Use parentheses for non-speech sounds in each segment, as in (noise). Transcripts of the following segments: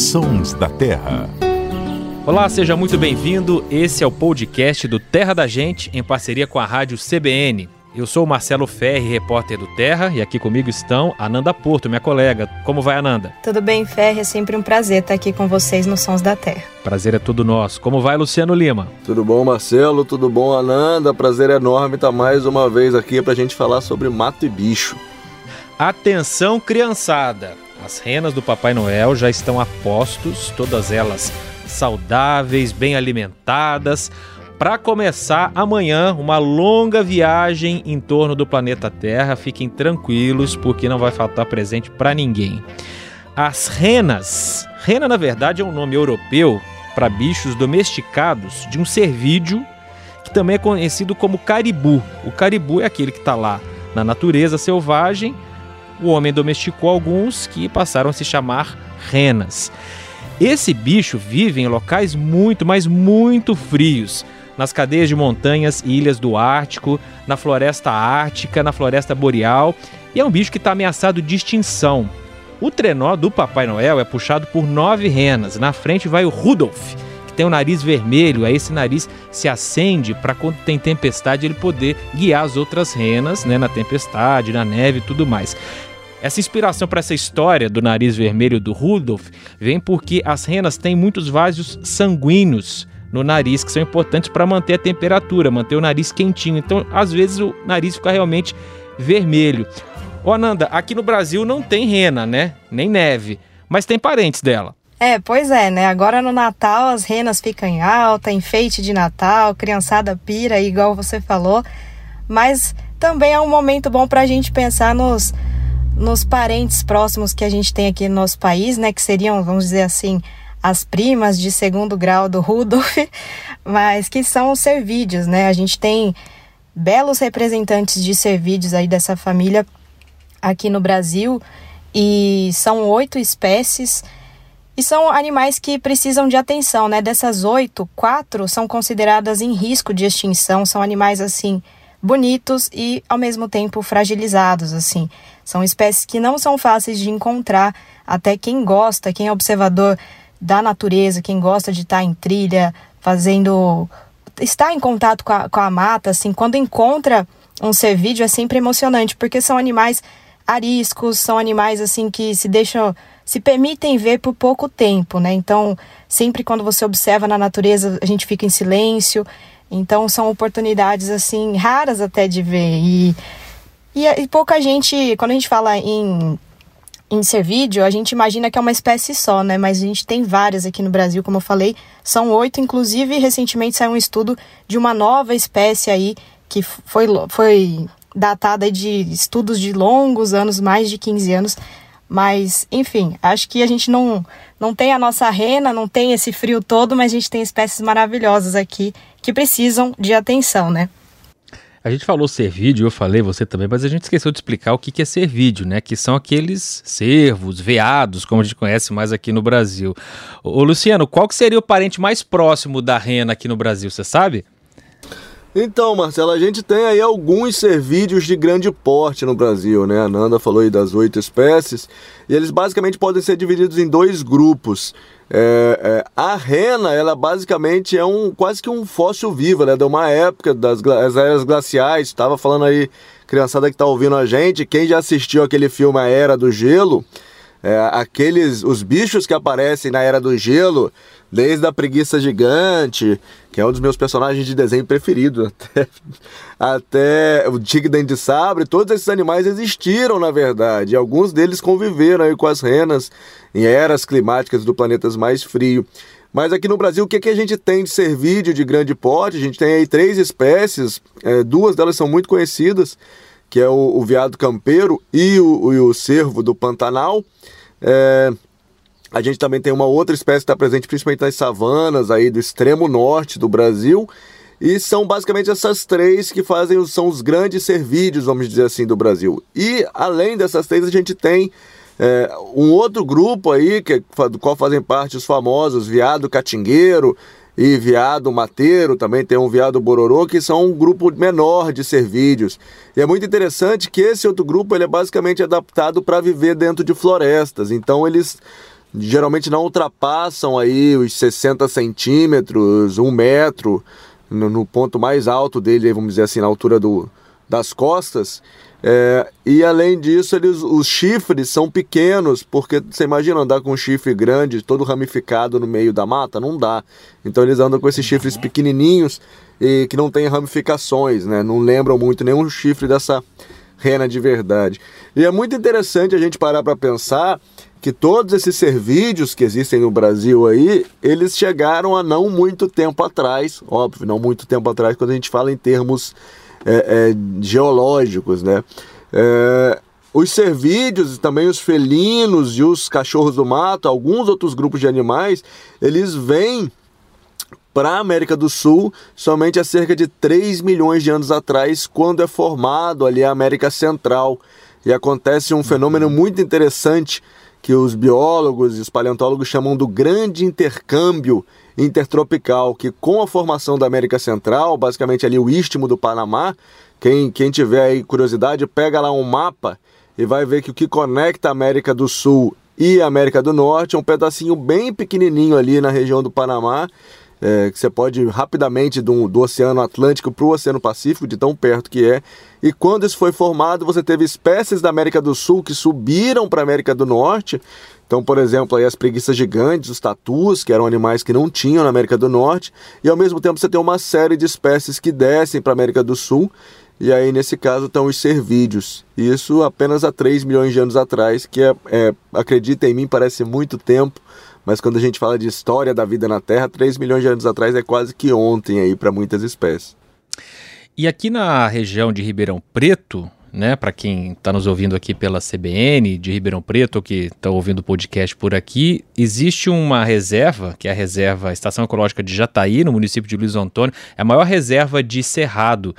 Sons da Terra. Olá, seja muito bem-vindo. Esse é o podcast do Terra da Gente, em parceria com a rádio CBN. Eu sou o Marcelo Ferri, repórter do Terra, e aqui comigo estão Ananda Porto, minha colega. Como vai, Ananda? Tudo bem, Ferri? É sempre um prazer estar aqui com vocês no Sons da Terra. Prazer é todo nosso. Como vai, Luciano Lima? Tudo bom, Marcelo? Tudo bom, Ananda? Prazer enorme estar mais uma vez aqui para a gente falar sobre mato e bicho. Atenção, criançada! As renas do Papai Noel já estão a postos, todas elas saudáveis, bem alimentadas, para começar amanhã uma longa viagem em torno do planeta Terra. Fiquem tranquilos, porque não vai faltar presente para ninguém. As renas. Rena, na verdade, é um nome europeu para bichos domesticados de um cervídeo que também é conhecido como caribu. O caribu é aquele que está lá na natureza selvagem. O homem domesticou alguns que passaram a se chamar renas. Esse bicho vive em locais muito, mas muito frios nas cadeias de montanhas e ilhas do Ártico, na floresta ártica, na floresta boreal, e é um bicho que está ameaçado de extinção. O trenó do Papai Noel é puxado por nove renas. Na frente vai o Rudolf, que tem o nariz vermelho. Aí esse nariz se acende para quando tem tempestade ele poder guiar as outras renas, né, na tempestade, na neve e tudo mais. Essa inspiração para essa história do nariz vermelho do Rudolf vem porque as renas têm muitos vasos sanguíneos no nariz que são importantes para manter a temperatura, manter o nariz quentinho. Então, às vezes o nariz fica realmente vermelho. Ô Ananda, aqui no Brasil não tem rena, né? Nem neve, mas tem parentes dela. É, pois é, né? Agora no Natal as renas ficam em alta, enfeite de Natal, criançada pira, igual você falou. Mas também é um momento bom para a gente pensar nos, nos parentes próximos que a gente tem aqui no nosso país, né? Que seriam, vamos dizer assim, as primas de segundo grau do Rudolf, (laughs) mas que são os cervídeos, né? A gente tem belos representantes de cervídeos aí dessa família aqui no Brasil e são oito espécies e são animais que precisam de atenção, né? Dessas oito, quatro são consideradas em risco de extinção, são animais assim bonitos e ao mesmo tempo fragilizados, assim. São espécies que não são fáceis de encontrar, até quem gosta, quem é observador da natureza, quem gosta de estar em trilha, fazendo. estar em contato com a, com a mata, assim, quando encontra um cervídeo é sempre emocionante, porque são animais ariscos, são animais assim que se deixam, se permitem ver por pouco tempo, né? Então, sempre quando você observa na natureza, a gente fica em silêncio. Então, são oportunidades assim raras até de ver e e, e pouca gente, quando a gente fala em em cervídeo, a gente imagina que é uma espécie só, né? Mas a gente tem várias aqui no Brasil, como eu falei, são oito. Inclusive, recentemente saiu um estudo de uma nova espécie aí que foi, foi datada de estudos de longos anos, mais de 15 anos. Mas, enfim, acho que a gente não, não tem a nossa rena, não tem esse frio todo, mas a gente tem espécies maravilhosas aqui que precisam de atenção, né? A gente falou ser vídeo, eu falei, você também, mas a gente esqueceu de explicar o que é ser vídeo, né? Que são aqueles cervos, veados, como a gente conhece mais aqui no Brasil. Ô, Luciano, qual que seria o parente mais próximo da rena aqui no Brasil, você sabe? Então, Marcelo, a gente tem aí alguns cervídeos de grande porte no Brasil, né? A Nanda falou aí das oito espécies, e eles basicamente podem ser divididos em dois grupos. É, é, a rena, ela basicamente é um quase que um fóssil vivo, ela é de uma época das, das eras glaciais. Estava falando aí, criançada que está ouvindo a gente, quem já assistiu aquele filme A Era do Gelo, é, aqueles os bichos que aparecem na Era do Gelo, desde a preguiça gigante, que é um dos meus personagens de desenho preferido, (laughs) até, até o tigre dente de sabre, todos esses animais existiram na verdade, alguns deles conviveram com as renas em eras climáticas do planetas mais frio. Mas aqui no Brasil, o que, é que a gente tem de cervídeo de grande porte? A gente tem aí três espécies, é, duas delas são muito conhecidas, que é o, o veado campeiro e o, o, o cervo do Pantanal. É, a gente também tem uma outra espécie que está presente principalmente nas savanas aí do extremo norte do Brasil. E são basicamente essas três que fazem são os grandes cervídeos, vamos dizer assim, do Brasil. E além dessas três, a gente tem é, um outro grupo aí, que, do qual fazem parte os famosos viado catingueiro e viado mateiro, também tem um viado bororô, que são um grupo menor de cervídeos. E é muito interessante que esse outro grupo ele é basicamente adaptado para viver dentro de florestas. Então eles geralmente não ultrapassam aí os 60 centímetros, um metro, no, no ponto mais alto dele, vamos dizer assim, na altura do, das costas. É, e além disso, eles, os chifres são pequenos, porque você imagina andar com um chifre grande, todo ramificado no meio da mata? Não dá. Então eles andam com esses chifres pequenininhos e que não tem ramificações, né? Não lembram muito nenhum chifre dessa rena de verdade. E é muito interessante a gente parar para pensar que todos esses servídeos que existem no Brasil aí, eles chegaram a não muito tempo atrás, óbvio, não muito tempo atrás, quando a gente fala em termos é, é, geológicos, né? É, os cervídeos, também os felinos e os cachorros do mato, alguns outros grupos de animais, eles vêm para a América do Sul somente há cerca de 3 milhões de anos atrás, quando é formado ali a América Central. E acontece um fenômeno muito interessante que os biólogos e os paleontólogos chamam do grande intercâmbio intertropical, que com a formação da América Central, basicamente ali o istmo do Panamá, quem, quem tiver aí curiosidade, pega lá um mapa e vai ver que o que conecta a América do Sul e a América do Norte é um pedacinho bem pequenininho ali na região do Panamá, é, que você pode ir rapidamente do, do Oceano Atlântico para o Oceano Pacífico, de tão perto que é. E quando isso foi formado, você teve espécies da América do Sul que subiram para a América do Norte. Então, por exemplo, aí as preguiças gigantes, os tatus, que eram animais que não tinham na América do Norte, e ao mesmo tempo você tem uma série de espécies que descem para a América do Sul, e aí nesse caso estão os cervídeos. Isso apenas há 3 milhões de anos atrás, que é, é acredita em mim, parece muito tempo, mas quando a gente fala de história da vida na Terra, 3 milhões de anos atrás é quase que ontem aí para muitas espécies. E aqui na região de Ribeirão Preto, né, para quem está nos ouvindo aqui pela CBN de Ribeirão Preto, ou que está ouvindo o podcast por aqui, existe uma reserva, que é a reserva Estação Ecológica de Jataí, no município de Luiz Antônio, é a maior reserva de cerrado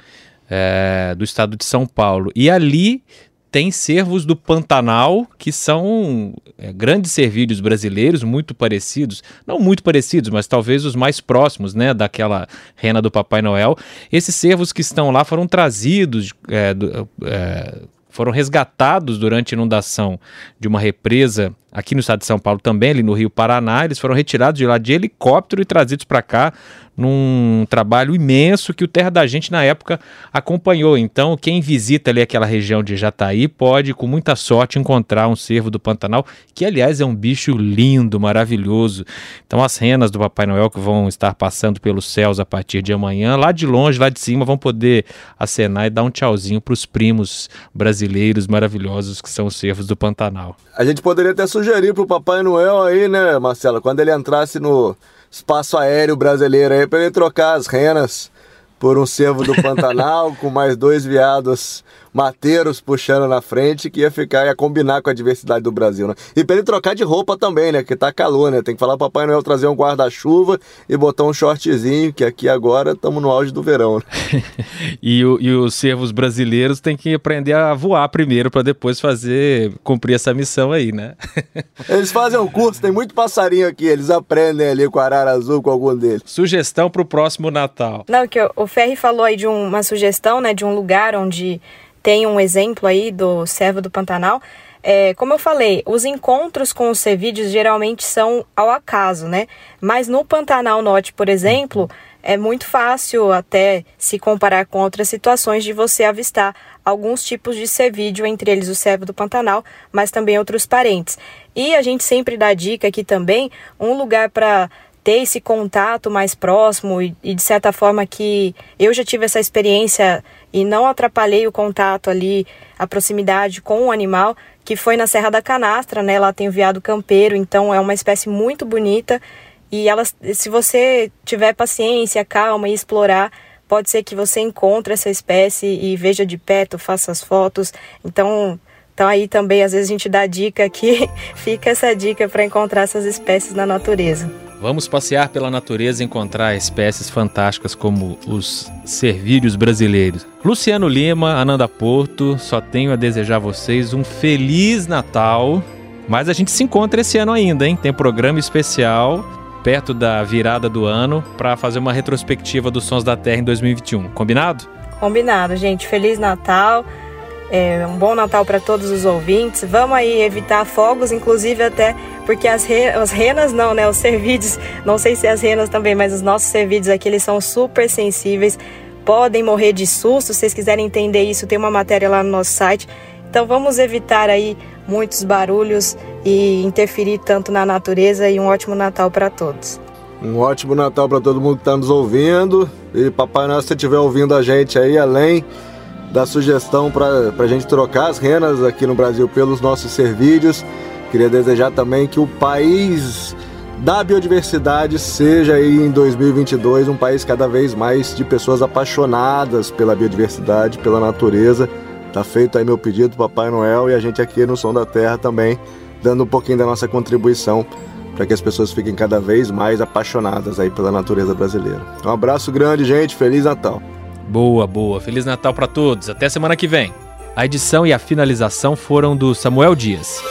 é, do estado de São Paulo. E ali tem cervos do Pantanal, que são é, grandes cervídeos brasileiros, muito parecidos, não muito parecidos, mas talvez os mais próximos, né, daquela rena do Papai Noel. Esses cervos que estão lá foram trazidos, é, do, é, foram resgatados durante a inundação de uma represa aqui no estado de São Paulo também, ali no Rio Paraná. Eles foram retirados de lá de helicóptero e trazidos para cá num trabalho imenso que o Terra da Gente na época acompanhou. Então, quem visita ali aquela região de Jataí pode, com muita sorte, encontrar um cervo do Pantanal, que aliás é um bicho lindo, maravilhoso. Então, as renas do Papai Noel que vão estar passando pelos céus a partir de amanhã, lá de longe, lá de cima, vão poder acenar e dar um tchauzinho para os primos brasileiros maravilhosos que são os cervos do Pantanal. A gente poderia até sugerir para o Papai Noel aí, né, Marcelo, quando ele entrasse no espaço aéreo brasileiro aí para ele trocar as renas por um cervo do Pantanal (laughs) com mais dois viados mateiros puxando na frente que ia ficar, ia combinar com a diversidade do Brasil, né? E pra ele trocar de roupa também, né? Que tá calor, né? Tem que falar pro Papai Noel trazer um guarda-chuva e botar um shortzinho, que aqui agora estamos no auge do verão. Né? (laughs) e, o, e os servos brasileiros têm que aprender a voar primeiro para depois fazer, cumprir essa missão aí, né? (laughs) eles fazem um curso, tem muito passarinho aqui, eles aprendem ali com arara azul, com algum deles. Sugestão pro próximo Natal. Não, que o Ferri falou aí de uma sugestão, né, de um lugar onde tem um exemplo aí do servo do Pantanal. É, como eu falei, os encontros com os cervídeos geralmente são ao acaso, né? Mas no Pantanal Norte, por exemplo, é muito fácil até se comparar com outras situações de você avistar alguns tipos de cervídeo, entre eles o servo do Pantanal, mas também outros parentes. E a gente sempre dá dica aqui também, um lugar para ter esse contato mais próximo e, e, de certa forma que eu já tive essa experiência e não atrapalhei o contato ali, a proximidade com o animal, que foi na Serra da Canastra, né? Lá tem o veado campeiro, então é uma espécie muito bonita e elas, se você tiver paciência, calma e explorar, pode ser que você encontre essa espécie e veja de perto, faça as fotos. Então, então aí também às vezes a gente dá dica aqui, (laughs) fica essa dica para encontrar essas espécies na natureza. Vamos passear pela natureza e encontrar espécies fantásticas como os servídeos brasileiros. Luciano Lima, Ananda Porto, só tenho a desejar a vocês um feliz Natal. Mas a gente se encontra esse ano ainda, hein? Tem programa especial perto da virada do ano para fazer uma retrospectiva dos Sons da Terra em 2021. Combinado? Combinado, gente. Feliz Natal. É, um bom Natal para todos os ouvintes. Vamos aí evitar fogos, inclusive até porque as, re, as renas não, né? Os cervídeos, não sei se as renas também, mas os nossos cervídeos aqui, eles são super sensíveis, podem morrer de susto. Se vocês quiserem entender isso, tem uma matéria lá no nosso site. Então vamos evitar aí muitos barulhos e interferir tanto na natureza e um ótimo Natal para todos. Um ótimo Natal para todo mundo que está nos ouvindo. E Papai Noel, se estiver ouvindo a gente aí, além da sugestão para a gente trocar as renas aqui no Brasil pelos nossos servídeos, queria desejar também que o país da biodiversidade seja aí em 2022 um país cada vez mais de pessoas apaixonadas pela biodiversidade, pela natureza. Tá feito aí meu pedido, Papai Noel, e a gente aqui no Som da Terra também dando um pouquinho da nossa contribuição para que as pessoas fiquem cada vez mais apaixonadas aí pela natureza brasileira. Um abraço grande, gente. Feliz Natal. Boa, boa. Feliz Natal para todos. Até semana que vem. A edição e a finalização foram do Samuel Dias.